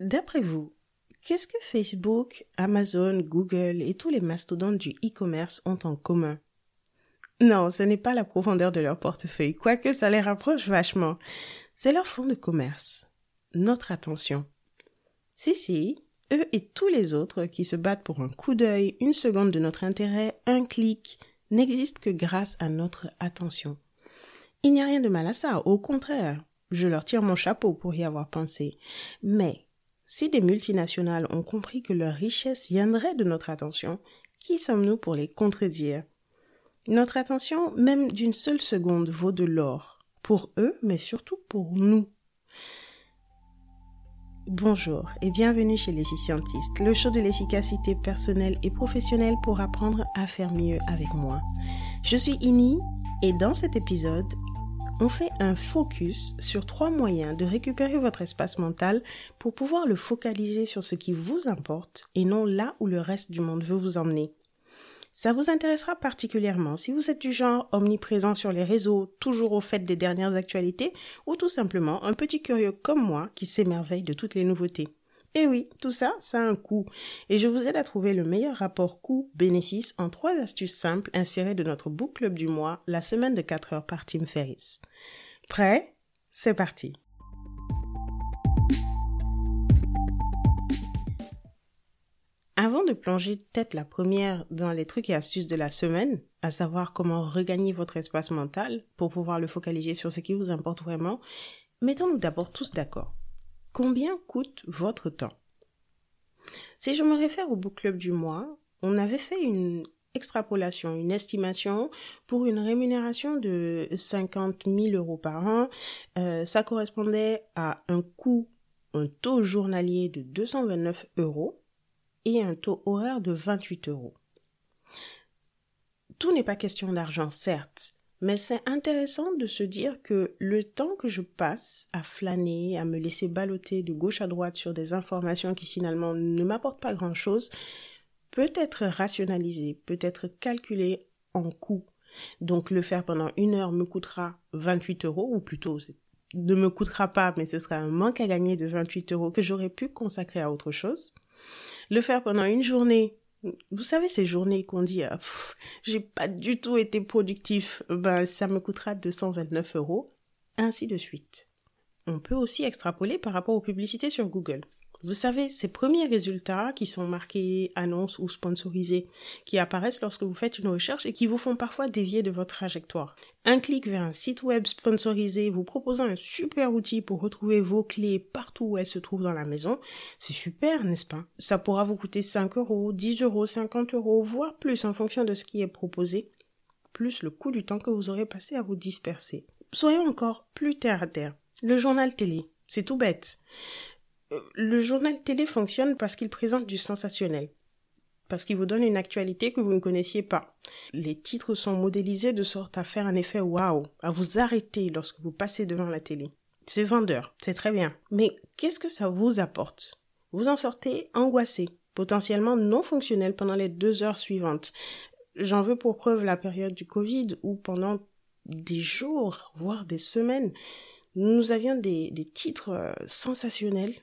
D'après vous, qu'est-ce que Facebook, Amazon, Google et tous les mastodontes du e-commerce ont en commun? Non, ce n'est pas la profondeur de leur portefeuille, quoique ça les rapproche vachement. C'est leur fond de commerce, notre attention. Si, si, eux et tous les autres qui se battent pour un coup d'œil, une seconde de notre intérêt, un clic, n'existent que grâce à notre attention. Il n'y a rien de mal à ça, au contraire. Je leur tire mon chapeau pour y avoir pensé. Mais, si des multinationales ont compris que leur richesse viendrait de notre attention, qui sommes-nous pour les contredire? Notre attention, même d'une seule seconde, vaut de l'or. Pour eux, mais surtout pour nous. Bonjour et bienvenue chez Les Scientistes, le show de l'efficacité personnelle et professionnelle pour apprendre à faire mieux avec moi. Je suis Ini et dans cet épisode, on fait un focus sur trois moyens de récupérer votre espace mental pour pouvoir le focaliser sur ce qui vous importe et non là où le reste du monde veut vous emmener. Ça vous intéressera particulièrement si vous êtes du genre omniprésent sur les réseaux, toujours au fait des dernières actualités, ou tout simplement un petit curieux comme moi qui s'émerveille de toutes les nouveautés. Et oui, tout ça, ça a un coût. Et je vous aide à trouver le meilleur rapport coût-bénéfice en trois astuces simples inspirées de notre book club du mois, la semaine de 4 heures par Tim Ferriss. Prêt? C'est parti. Avant de plonger tête la première dans les trucs et astuces de la semaine, à savoir comment regagner votre espace mental pour pouvoir le focaliser sur ce qui vous importe vraiment, mettons-nous d'abord tous d'accord. Combien coûte votre temps? Si je me réfère au book club du mois, on avait fait une extrapolation, une estimation pour une rémunération de 50 000 euros par an. Euh, ça correspondait à un coût, un taux journalier de 229 euros et un taux horaire de 28 euros. Tout n'est pas question d'argent, certes, mais c'est intéressant de se dire que le temps que je passe à flâner, à me laisser balloter de gauche à droite sur des informations qui finalement ne m'apportent pas grand-chose, peut être rationalisé, peut être calculé en coût. Donc le faire pendant une heure me coûtera 28 euros, ou plutôt ne me coûtera pas, mais ce sera un manque à gagner de 28 euros que j'aurais pu consacrer à autre chose. Le faire pendant une journée, vous savez ces journées qu'on dit ah, j'ai pas du tout été productif, ben ça me coûtera 229 euros, ainsi de suite. On peut aussi extrapoler par rapport aux publicités sur Google. Vous savez, ces premiers résultats qui sont marqués annonces ou sponsorisés, qui apparaissent lorsque vous faites une recherche et qui vous font parfois dévier de votre trajectoire. Un clic vers un site web sponsorisé vous proposant un super outil pour retrouver vos clés partout où elles se trouvent dans la maison, c'est super, n'est-ce pas? Ça pourra vous coûter 5 euros, 10 euros, 50 euros, voire plus en fonction de ce qui est proposé, plus le coût du temps que vous aurez passé à vous disperser. Soyons encore plus terre à terre. Le journal télé, c'est tout bête le journal télé fonctionne parce qu'il présente du sensationnel, parce qu'il vous donne une actualité que vous ne connaissiez pas. Les titres sont modélisés de sorte à faire un effet waouh, à vous arrêter lorsque vous passez devant la télé. C'est vendeur, c'est très bien. Mais qu'est-ce que ça vous apporte? Vous en sortez angoissé, potentiellement non fonctionnel pendant les deux heures suivantes. J'en veux pour preuve la période du Covid où pendant des jours, voire des semaines, nous avions des, des titres euh, sensationnels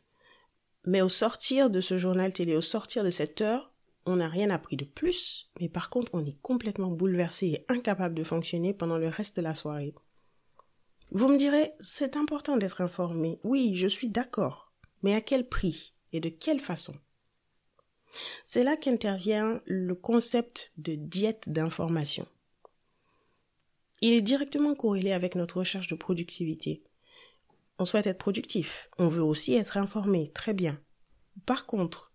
mais au sortir de ce journal télé, au sortir de cette heure, on n'a rien appris de plus, mais par contre on est complètement bouleversé et incapable de fonctionner pendant le reste de la soirée. Vous me direz, c'est important d'être informé. Oui, je suis d'accord. Mais à quel prix et de quelle façon? C'est là qu'intervient le concept de diète d'information. Il est directement corrélé avec notre recherche de productivité. On souhaite être productif. On veut aussi être informé. Très bien. Par contre,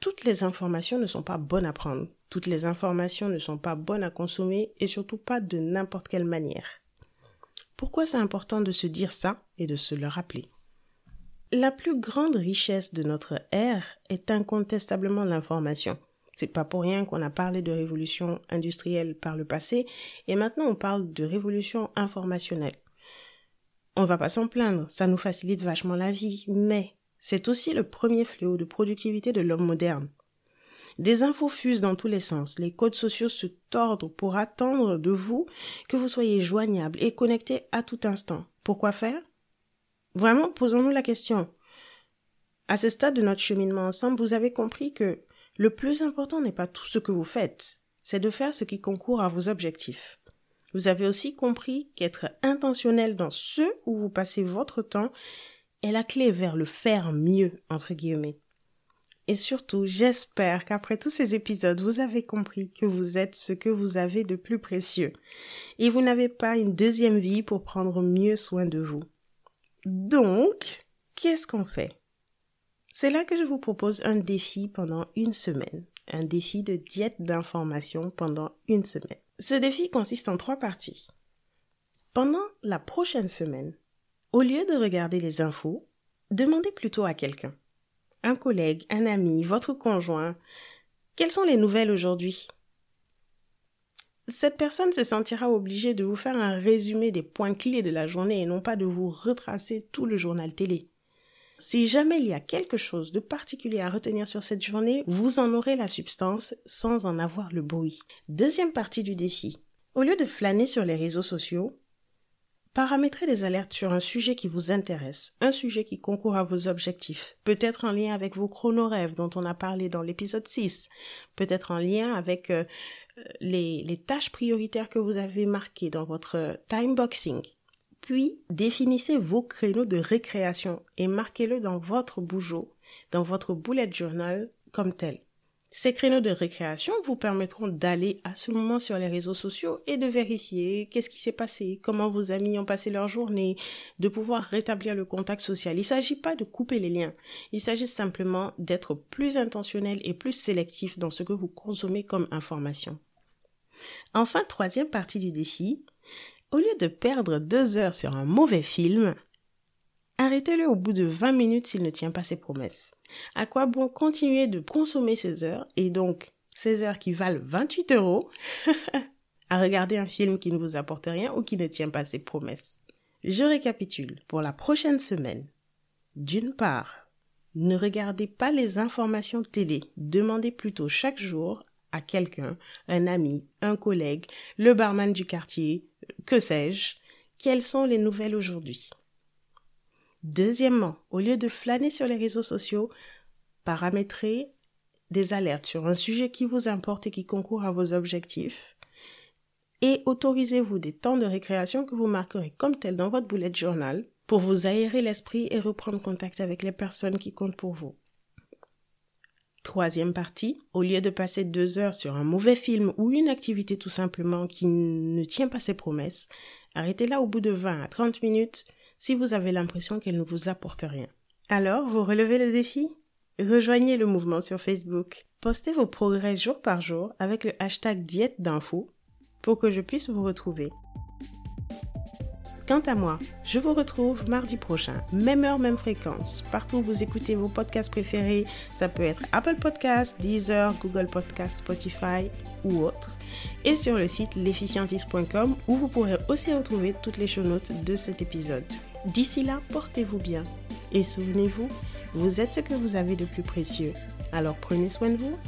toutes les informations ne sont pas bonnes à prendre. Toutes les informations ne sont pas bonnes à consommer et surtout pas de n'importe quelle manière. Pourquoi c'est important de se dire ça et de se le rappeler? La plus grande richesse de notre ère est incontestablement l'information. C'est pas pour rien qu'on a parlé de révolution industrielle par le passé et maintenant on parle de révolution informationnelle. On va pas s'en plaindre, ça nous facilite vachement la vie, mais c'est aussi le premier fléau de productivité de l'homme moderne. Des infos fusent dans tous les sens, les codes sociaux se tordent pour attendre de vous que vous soyez joignable et connecté à tout instant. Pourquoi faire? Vraiment, posons-nous la question. À ce stade de notre cheminement ensemble, vous avez compris que le plus important n'est pas tout ce que vous faites, c'est de faire ce qui concourt à vos objectifs. Vous avez aussi compris qu'être intentionnel dans ce où vous passez votre temps est la clé vers le faire mieux, entre guillemets. Et surtout, j'espère qu'après tous ces épisodes, vous avez compris que vous êtes ce que vous avez de plus précieux. Et vous n'avez pas une deuxième vie pour prendre mieux soin de vous. Donc, qu'est-ce qu'on fait? C'est là que je vous propose un défi pendant une semaine. Un défi de diète d'information pendant une semaine. Ce défi consiste en trois parties. Pendant la prochaine semaine, au lieu de regarder les infos, demandez plutôt à quelqu'un un collègue, un ami, votre conjoint. Quelles sont les nouvelles aujourd'hui? Cette personne se sentira obligée de vous faire un résumé des points clés de la journée et non pas de vous retracer tout le journal télé. Si jamais il y a quelque chose de particulier à retenir sur cette journée, vous en aurez la substance sans en avoir le bruit. Deuxième partie du défi. Au lieu de flâner sur les réseaux sociaux, Paramétrez les alertes sur un sujet qui vous intéresse, un sujet qui concourt à vos objectifs, peut-être en lien avec vos chronorêves dont on a parlé dans l'épisode 6, peut-être en lien avec euh, les, les tâches prioritaires que vous avez marquées dans votre time boxing. Puis, définissez vos créneaux de récréation et marquez-le dans votre bougeot, dans votre bullet journal comme tel. Ces créneaux de récréation vous permettront d'aller à ce moment sur les réseaux sociaux et de vérifier qu'est-ce qui s'est passé, comment vos amis ont passé leur journée, de pouvoir rétablir le contact social. Il ne s'agit pas de couper les liens, il s'agit simplement d'être plus intentionnel et plus sélectif dans ce que vous consommez comme information. Enfin, troisième partie du défi, au lieu de perdre deux heures sur un mauvais film, arrêtez-le au bout de 20 minutes s'il ne tient pas ses promesses. À quoi bon continuer de consommer ces heures, et donc ces heures qui valent 28 euros, à regarder un film qui ne vous apporte rien ou qui ne tient pas ses promesses? Je récapitule pour la prochaine semaine. D'une part, ne regardez pas les informations télé, demandez plutôt chaque jour à quelqu'un, un ami, un collègue, le barman du quartier, que sais-je, quelles sont les nouvelles aujourd'hui? Deuxièmement, au lieu de flâner sur les réseaux sociaux, paramétrez des alertes sur un sujet qui vous importe et qui concourt à vos objectifs. Et autorisez-vous des temps de récréation que vous marquerez comme tel dans votre bullet journal pour vous aérer l'esprit et reprendre contact avec les personnes qui comptent pour vous. Troisième partie, au lieu de passer deux heures sur un mauvais film ou une activité tout simplement qui ne tient pas ses promesses, arrêtez-la au bout de 20 à 30 minutes si vous avez l'impression qu'elle ne vous apporte rien. Alors, vous relevez le défi? Rejoignez le mouvement sur Facebook. Postez vos progrès jour par jour avec le hashtag diète d'info pour que je puisse vous retrouver. Quant à moi, je vous retrouve mardi prochain, même heure, même fréquence. Partout où vous écoutez vos podcasts préférés, ça peut être Apple Podcasts, Deezer, Google Podcasts, Spotify ou autre. Et sur le site l'efficientiste.com où vous pourrez aussi retrouver toutes les show notes de cet épisode. D'ici là, portez-vous bien. Et souvenez-vous, vous êtes ce que vous avez de plus précieux. Alors prenez soin de vous